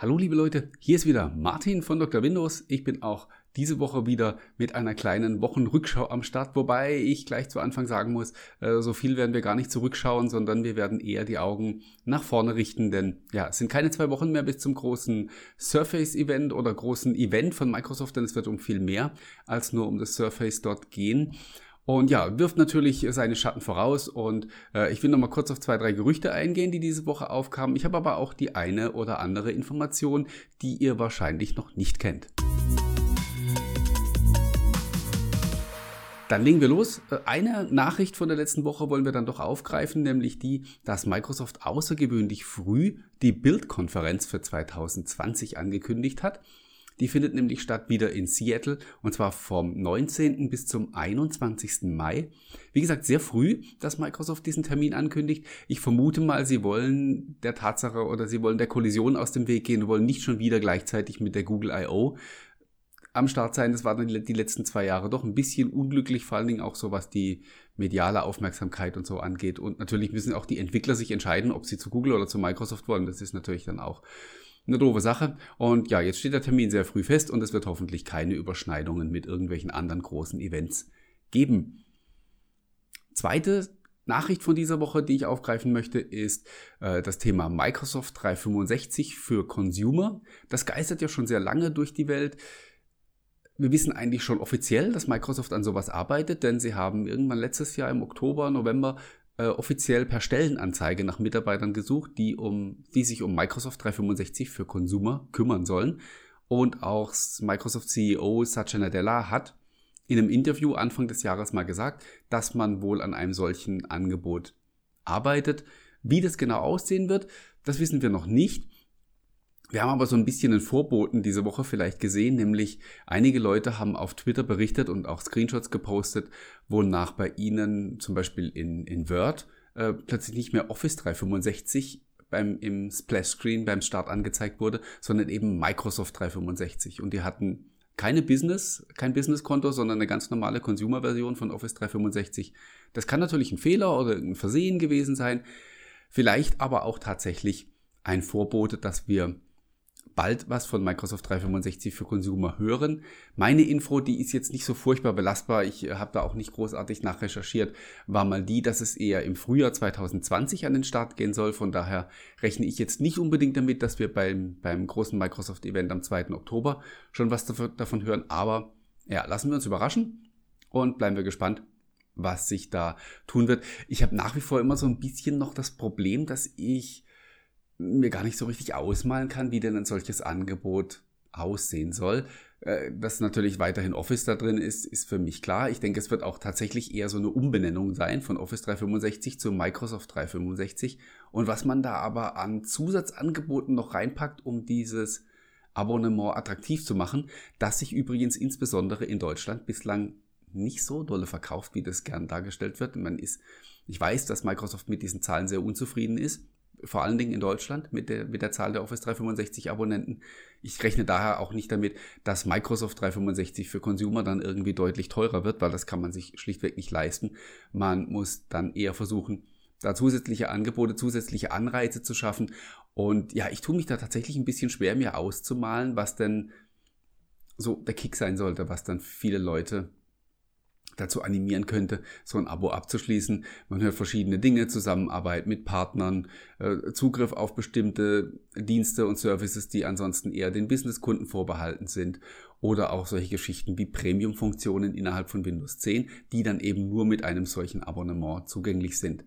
Hallo liebe Leute, hier ist wieder Martin von Dr. Windows. Ich bin auch diese Woche wieder mit einer kleinen Wochenrückschau am Start, wobei ich gleich zu Anfang sagen muss, äh, so viel werden wir gar nicht zurückschauen, sondern wir werden eher die Augen nach vorne richten, denn ja, es sind keine zwei Wochen mehr bis zum großen Surface-Event oder großen Event von Microsoft, denn es wird um viel mehr als nur um das Surface dort gehen. Und ja, wirft natürlich seine Schatten voraus. Und äh, ich will noch mal kurz auf zwei, drei Gerüchte eingehen, die diese Woche aufkamen. Ich habe aber auch die eine oder andere Information, die ihr wahrscheinlich noch nicht kennt. Dann legen wir los. Äh, eine Nachricht von der letzten Woche wollen wir dann doch aufgreifen, nämlich die, dass Microsoft außergewöhnlich früh die Bildkonferenz für 2020 angekündigt hat. Die findet nämlich statt wieder in Seattle und zwar vom 19. bis zum 21. Mai. Wie gesagt, sehr früh, dass Microsoft diesen Termin ankündigt. Ich vermute mal, sie wollen der Tatsache oder sie wollen der Kollision aus dem Weg gehen und wollen nicht schon wieder gleichzeitig mit der Google I.O. am Start sein. Das war dann die letzten zwei Jahre doch ein bisschen unglücklich, vor allen Dingen auch so, was die mediale Aufmerksamkeit und so angeht. Und natürlich müssen auch die Entwickler sich entscheiden, ob sie zu Google oder zu Microsoft wollen. Das ist natürlich dann auch eine doofe Sache. Und ja, jetzt steht der Termin sehr früh fest und es wird hoffentlich keine Überschneidungen mit irgendwelchen anderen großen Events geben. Zweite Nachricht von dieser Woche, die ich aufgreifen möchte, ist äh, das Thema Microsoft 365 für Consumer. Das geistert ja schon sehr lange durch die Welt. Wir wissen eigentlich schon offiziell, dass Microsoft an sowas arbeitet, denn sie haben irgendwann letztes Jahr im Oktober, November äh, offiziell per Stellenanzeige nach Mitarbeitern gesucht, die, um, die sich um Microsoft 365 für Consumer kümmern sollen. Und auch Microsoft CEO Satya Nadella hat in einem Interview Anfang des Jahres mal gesagt, dass man wohl an einem solchen Angebot arbeitet. Wie das genau aussehen wird, das wissen wir noch nicht. Wir haben aber so ein bisschen einen Vorboten diese Woche vielleicht gesehen, nämlich einige Leute haben auf Twitter berichtet und auch Screenshots gepostet, wonach bei ihnen zum Beispiel in, in Word äh, plötzlich nicht mehr Office 365 beim, im Splash Screen beim Start angezeigt wurde, sondern eben Microsoft 365. Und die hatten keine Business, kein Business-Konto, sondern eine ganz normale Consumer-Version von Office 365. Das kann natürlich ein Fehler oder ein Versehen gewesen sein, vielleicht aber auch tatsächlich ein Vorbote, dass wir bald was von Microsoft 365 für Consumer hören. Meine Info, die ist jetzt nicht so furchtbar belastbar, ich äh, habe da auch nicht großartig nachrecherchiert, war mal die, dass es eher im Frühjahr 2020 an den Start gehen soll. Von daher rechne ich jetzt nicht unbedingt damit, dass wir beim, beim großen Microsoft-Event am 2. Oktober schon was davon hören. Aber ja, lassen wir uns überraschen und bleiben wir gespannt, was sich da tun wird. Ich habe nach wie vor immer so ein bisschen noch das Problem, dass ich mir gar nicht so richtig ausmalen kann, wie denn ein solches Angebot aussehen soll. Äh, dass natürlich weiterhin Office da drin ist, ist für mich klar. Ich denke, es wird auch tatsächlich eher so eine Umbenennung sein von Office 365 zu Microsoft 365. Und was man da aber an Zusatzangeboten noch reinpackt, um dieses Abonnement attraktiv zu machen, das sich übrigens insbesondere in Deutschland bislang nicht so dolle verkauft, wie das gern dargestellt wird. Man ist, ich weiß, dass Microsoft mit diesen Zahlen sehr unzufrieden ist vor allen Dingen in Deutschland mit der, mit der Zahl der Office 365 Abonnenten. Ich rechne daher auch nicht damit, dass Microsoft 365 für Consumer dann irgendwie deutlich teurer wird, weil das kann man sich schlichtweg nicht leisten. Man muss dann eher versuchen, da zusätzliche Angebote, zusätzliche Anreize zu schaffen. Und ja, ich tue mich da tatsächlich ein bisschen schwer, mir auszumalen, was denn so der Kick sein sollte, was dann viele Leute dazu animieren könnte, so ein Abo abzuschließen. Man hört verschiedene Dinge, Zusammenarbeit mit Partnern, äh, Zugriff auf bestimmte Dienste und Services, die ansonsten eher den Businesskunden vorbehalten sind oder auch solche Geschichten wie Premium-Funktionen innerhalb von Windows 10, die dann eben nur mit einem solchen Abonnement zugänglich sind.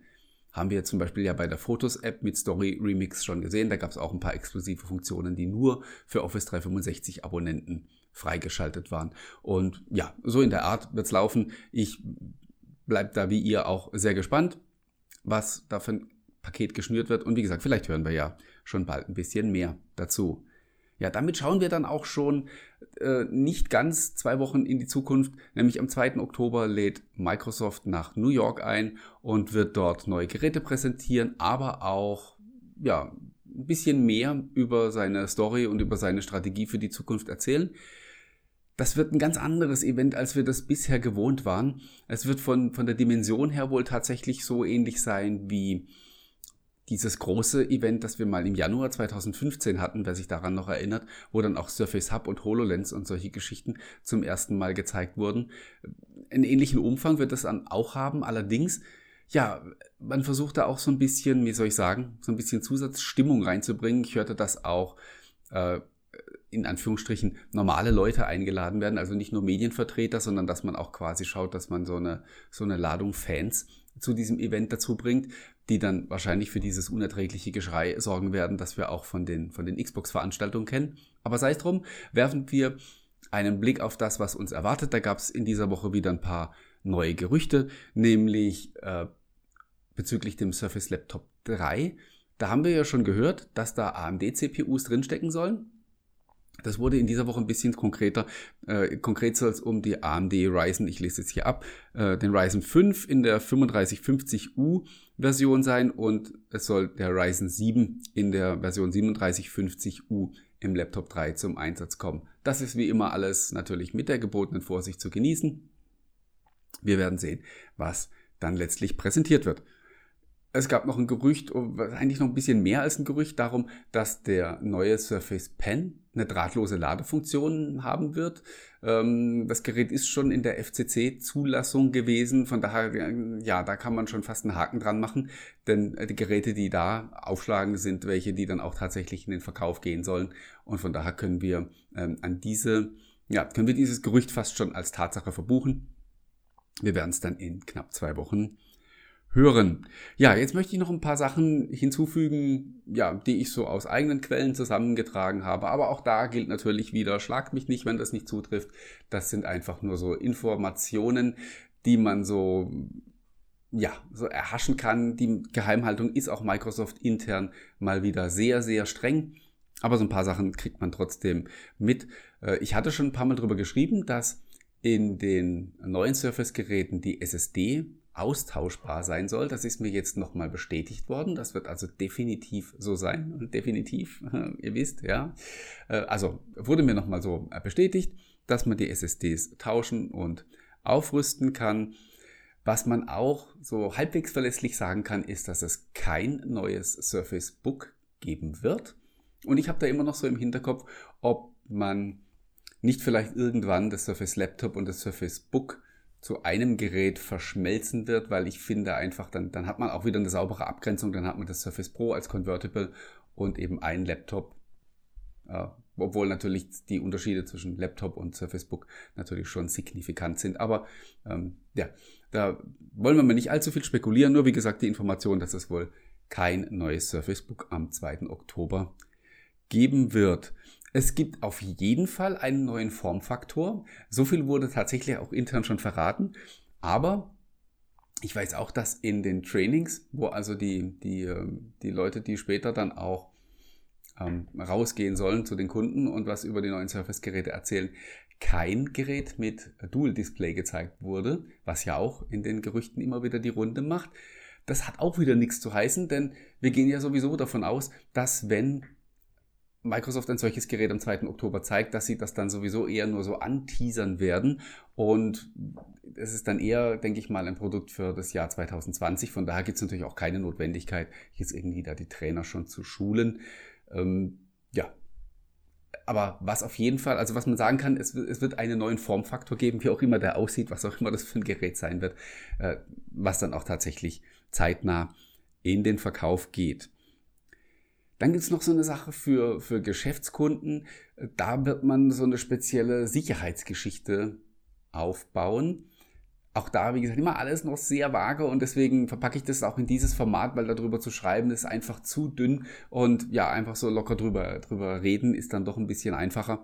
Haben wir zum Beispiel ja bei der Fotos-App mit Story Remix schon gesehen. Da gab es auch ein paar exklusive Funktionen, die nur für Office 365 Abonnenten freigeschaltet waren. Und ja, so in der Art wird's laufen. Ich bleibe da wie ihr auch sehr gespannt, was da für ein Paket geschnürt wird. Und wie gesagt, vielleicht hören wir ja schon bald ein bisschen mehr dazu. Ja, damit schauen wir dann auch schon äh, nicht ganz zwei Wochen in die Zukunft, nämlich am 2. Oktober lädt Microsoft nach New York ein und wird dort neue Geräte präsentieren, aber auch ja, ein bisschen mehr über seine Story und über seine Strategie für die Zukunft erzählen. Das wird ein ganz anderes Event, als wir das bisher gewohnt waren. Es wird von, von der Dimension her wohl tatsächlich so ähnlich sein wie dieses große Event, das wir mal im Januar 2015 hatten, wer sich daran noch erinnert, wo dann auch Surface Hub und HoloLens und solche Geschichten zum ersten Mal gezeigt wurden. Einen ähnlichen Umfang wird das dann auch haben, allerdings ja, man versucht da auch so ein bisschen, wie soll ich sagen, so ein bisschen Zusatzstimmung reinzubringen. Ich hörte, dass auch äh, in Anführungsstrichen normale Leute eingeladen werden, also nicht nur Medienvertreter, sondern dass man auch quasi schaut, dass man so eine, so eine Ladung Fans zu diesem Event dazu bringt, die dann wahrscheinlich für dieses unerträgliche Geschrei sorgen werden, das wir auch von den, von den Xbox-Veranstaltungen kennen. Aber sei es drum, werfen wir einen Blick auf das, was uns erwartet. Da gab es in dieser Woche wieder ein paar neue Gerüchte, nämlich äh, bezüglich dem Surface Laptop 3. Da haben wir ja schon gehört, dass da AMD-CPUs drinstecken sollen. Das wurde in dieser Woche ein bisschen konkreter. Äh, konkret soll es um die AMD Ryzen, ich lese jetzt hier ab, äh, den Ryzen 5 in der 3550U Version sein und es soll der Ryzen 7 in der Version 3750U im Laptop 3 zum Einsatz kommen. Das ist wie immer alles natürlich mit der gebotenen Vorsicht zu genießen. Wir werden sehen, was dann letztlich präsentiert wird. Es gab noch ein Gerücht, oh, eigentlich noch ein bisschen mehr als ein Gerücht darum, dass der neue Surface Pen eine drahtlose Ladefunktion haben wird. Ähm, das Gerät ist schon in der FCC-Zulassung gewesen, von daher, ja, da kann man schon fast einen Haken dran machen, denn die Geräte, die da aufschlagen, sind welche, die dann auch tatsächlich in den Verkauf gehen sollen. Und von daher können wir ähm, an diese, ja, können wir dieses Gerücht fast schon als Tatsache verbuchen. Wir werden es dann in knapp zwei Wochen hören. Ja, jetzt möchte ich noch ein paar Sachen hinzufügen, ja, die ich so aus eigenen Quellen zusammengetragen habe. Aber auch da gilt natürlich wieder, schlagt mich nicht, wenn das nicht zutrifft. Das sind einfach nur so Informationen, die man so, ja, so erhaschen kann. Die Geheimhaltung ist auch Microsoft intern mal wieder sehr, sehr streng. Aber so ein paar Sachen kriegt man trotzdem mit. Äh, ich hatte schon ein paar Mal drüber geschrieben, dass in den neuen Surface-Geräten die SSD austauschbar sein soll. Das ist mir jetzt nochmal bestätigt worden. Das wird also definitiv so sein. Definitiv, ihr wisst, ja. Äh, also wurde mir nochmal so bestätigt, dass man die SSDs tauschen und aufrüsten kann. Was man auch so halbwegs verlässlich sagen kann, ist, dass es kein neues Surface Book geben wird. Und ich habe da immer noch so im Hinterkopf, ob man nicht vielleicht irgendwann das Surface Laptop und das Surface Book zu einem Gerät verschmelzen wird, weil ich finde einfach, dann, dann hat man auch wieder eine saubere Abgrenzung, dann hat man das Surface Pro als Convertible und eben ein Laptop, äh, obwohl natürlich die Unterschiede zwischen Laptop und Surface Book natürlich schon signifikant sind. Aber ähm, ja, da wollen wir mal nicht allzu viel spekulieren, nur wie gesagt die Information, dass es wohl kein neues Surface Book am 2. Oktober geben wird. Es gibt auf jeden Fall einen neuen Formfaktor. So viel wurde tatsächlich auch intern schon verraten. Aber ich weiß auch, dass in den Trainings, wo also die, die, ähm, die Leute, die später dann auch ähm, rausgehen sollen zu den Kunden und was über die neuen Surface-Geräte erzählen, kein Gerät mit Dual-Display gezeigt wurde, was ja auch in den Gerüchten immer wieder die Runde macht. Das hat auch wieder nichts zu heißen, denn wir gehen ja sowieso davon aus, dass wenn Microsoft ein solches Gerät am 2. Oktober zeigt, dass sie das dann sowieso eher nur so anteasern werden. Und es ist dann eher, denke ich mal, ein Produkt für das Jahr 2020. Von daher gibt es natürlich auch keine Notwendigkeit, jetzt irgendwie da die Trainer schon zu schulen. Ähm, ja. Aber was auf jeden Fall, also was man sagen kann, es, es, wird einen neuen Formfaktor geben, wie auch immer der aussieht, was auch immer das für ein Gerät sein wird, äh, was dann auch tatsächlich zeitnah in den Verkauf geht. Dann gibt es noch so eine Sache für, für Geschäftskunden. Da wird man so eine spezielle Sicherheitsgeschichte aufbauen. Auch da, wie gesagt, immer alles noch sehr vage und deswegen verpacke ich das auch in dieses Format, weil darüber zu schreiben ist einfach zu dünn und ja, einfach so locker drüber, drüber reden ist dann doch ein bisschen einfacher.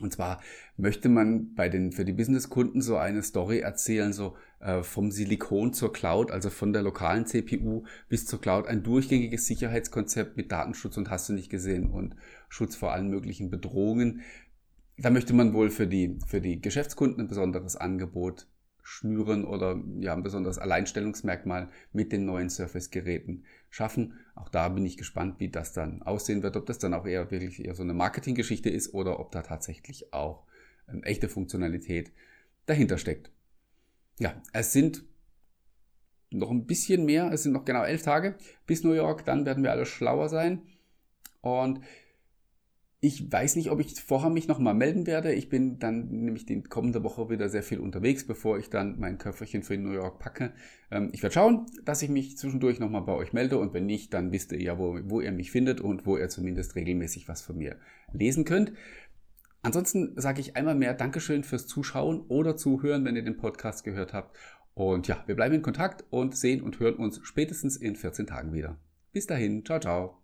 Und zwar möchte man bei den, für die Businesskunden so eine Story erzählen, so vom Silikon zur Cloud, also von der lokalen CPU bis zur Cloud, ein durchgängiges Sicherheitskonzept mit Datenschutz und hast du nicht gesehen und Schutz vor allen möglichen Bedrohungen. Da möchte man wohl für die, für die Geschäftskunden ein besonderes Angebot schnüren oder ja, ein besonderes Alleinstellungsmerkmal mit den neuen Surface-Geräten schaffen. Auch da bin ich gespannt, wie das dann aussehen wird, ob das dann auch eher wirklich eher so eine Marketinggeschichte ist oder ob da tatsächlich auch eine echte Funktionalität dahinter steckt. Ja, es sind noch ein bisschen mehr, es sind noch genau elf Tage bis New York, dann werden wir alle schlauer sein. Und ich weiß nicht, ob ich vorher mich nochmal melden werde. Ich bin dann nämlich die kommende Woche wieder sehr viel unterwegs, bevor ich dann mein Köfferchen für New York packe. Ähm, ich werde schauen, dass ich mich zwischendurch nochmal bei euch melde und wenn nicht, dann wisst ihr ja, wo, wo ihr mich findet und wo ihr zumindest regelmäßig was von mir lesen könnt. Ansonsten sage ich einmal mehr Dankeschön fürs Zuschauen oder Zuhören, wenn ihr den Podcast gehört habt. Und ja, wir bleiben in Kontakt und sehen und hören uns spätestens in 14 Tagen wieder. Bis dahin, ciao, ciao.